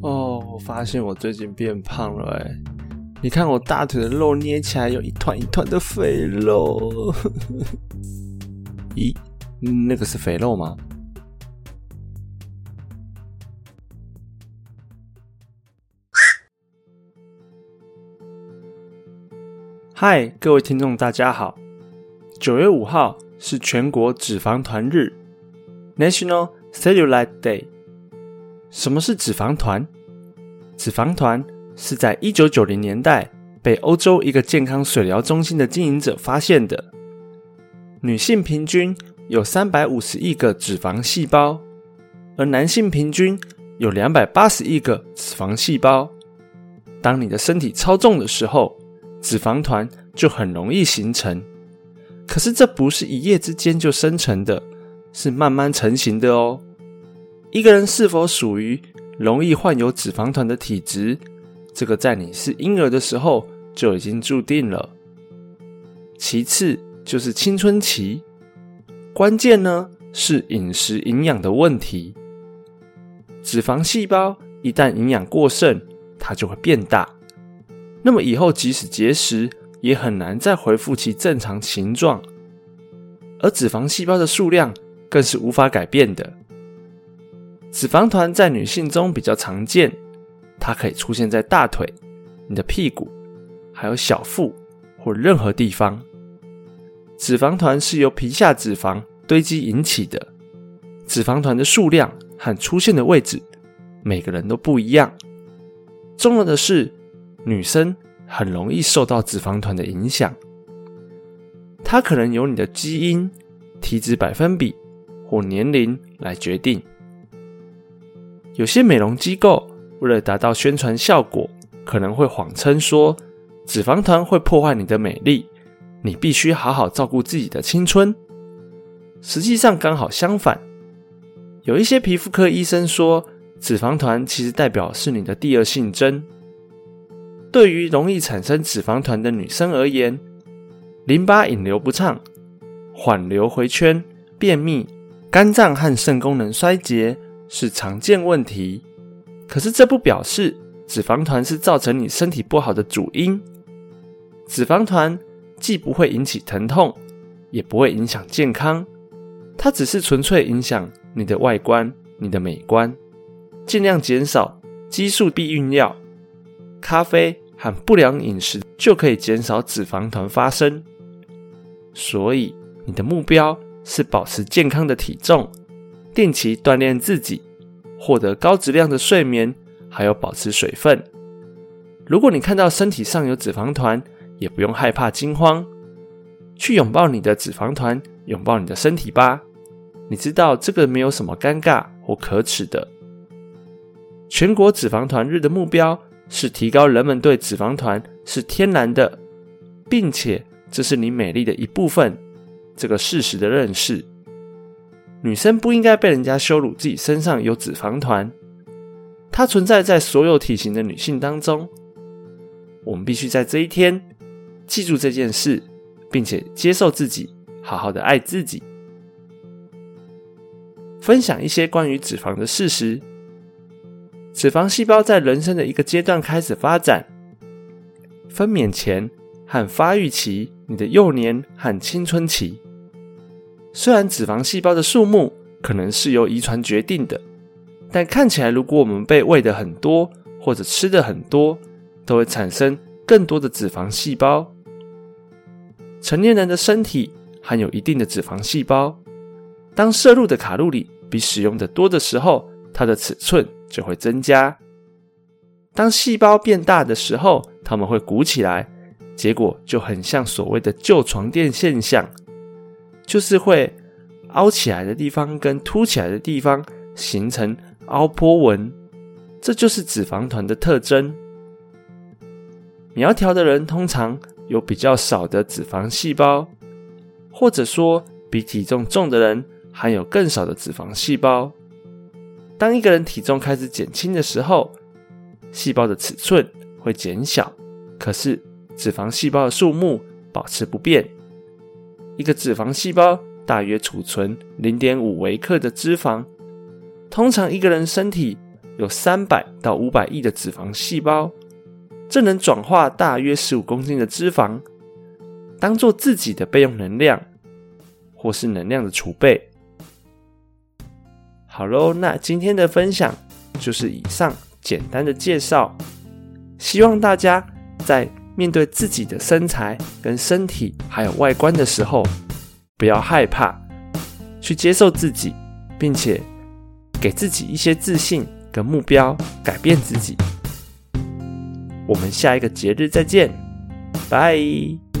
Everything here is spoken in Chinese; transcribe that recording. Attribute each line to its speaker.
Speaker 1: 哦，我发现我最近变胖了哎！你看我大腿的肉捏起来有一团一团的肥肉。咦，那个是肥肉吗？嗨，各位听众，大家好！九月五号是全国脂肪团日 （National Cellulite Day）。什么是脂肪团？脂肪团是在一九九零年代被欧洲一个健康水疗中心的经营者发现的。女性平均有三百五十亿个脂肪细胞，而男性平均有两百八十亿个脂肪细胞。当你的身体超重的时候，脂肪团就很容易形成。可是这不是一夜之间就生成的，是慢慢成型的哦。一个人是否属于容易患有脂肪团的体质，这个在你是婴儿的时候就已经注定了。其次就是青春期，关键呢是饮食营养的问题。脂肪细胞一旦营养过剩，它就会变大，那么以后即使节食，也很难再恢复其正常形状。而脂肪细胞的数量更是无法改变的。脂肪团在女性中比较常见，它可以出现在大腿、你的屁股，还有小腹或任何地方。脂肪团是由皮下脂肪堆积引起的，脂肪团的数量和出现的位置，每个人都不一样。重要的是，女生很容易受到脂肪团的影响，它可能由你的基因、体脂百分比或年龄来决定。有些美容机构为了达到宣传效果，可能会谎称说脂肪团会破坏你的美丽，你必须好好照顾自己的青春。实际上刚好相反，有一些皮肤科医生说，脂肪团其实代表是你的第二性征。对于容易产生脂肪团的女生而言，淋巴引流不畅、缓流回圈、便秘、肝脏和肾功能衰竭。是常见问题，可是这不表示脂肪团是造成你身体不好的主因。脂肪团既不会引起疼痛，也不会影响健康，它只是纯粹影响你的外观、你的美观。尽量减少激素避孕药、咖啡和不良饮食，就可以减少脂肪团发生。所以，你的目标是保持健康的体重。定期锻炼自己，获得高质量的睡眠，还有保持水分。如果你看到身体上有脂肪团，也不用害怕惊慌，去拥抱你的脂肪团，拥抱你的身体吧。你知道这个没有什么尴尬或可耻的。全国脂肪团日的目标是提高人们对脂肪团是天然的，并且这是你美丽的一部分这个事实的认识。女生不应该被人家羞辱自己身上有脂肪团，它存在在所有体型的女性当中。我们必须在这一天记住这件事，并且接受自己，好好的爱自己。分享一些关于脂肪的事实：脂肪细胞在人生的一个阶段开始发展，分娩前和发育期，你的幼年和青春期。虽然脂肪细胞的数目可能是由遗传决定的，但看起来，如果我们被喂的很多，或者吃的很多，都会产生更多的脂肪细胞。成年人的身体含有一定的脂肪细胞，当摄入的卡路里比使用的多的时候，它的尺寸就会增加。当细胞变大的时候，它们会鼓起来，结果就很像所谓的旧床垫现象。就是会凹起来的地方跟凸起来的地方形成凹波纹，这就是脂肪团的特征。苗条的人通常有比较少的脂肪细胞，或者说比体重重的人含有更少的脂肪细胞。当一个人体重开始减轻的时候，细胞的尺寸会减小，可是脂肪细胞的数目保持不变。一个脂肪细胞大约储存零点五微克的脂肪。通常一个人身体有三百到五百亿的脂肪细胞，这能转化大约十五公斤的脂肪，当做自己的备用能量，或是能量的储备。好喽，那今天的分享就是以上简单的介绍，希望大家在面对自己的身材、跟身体还有外观的时候，不要害怕，去接受自己，并且给自己一些自信跟目标，改变自己。我们下一个节日再见，拜。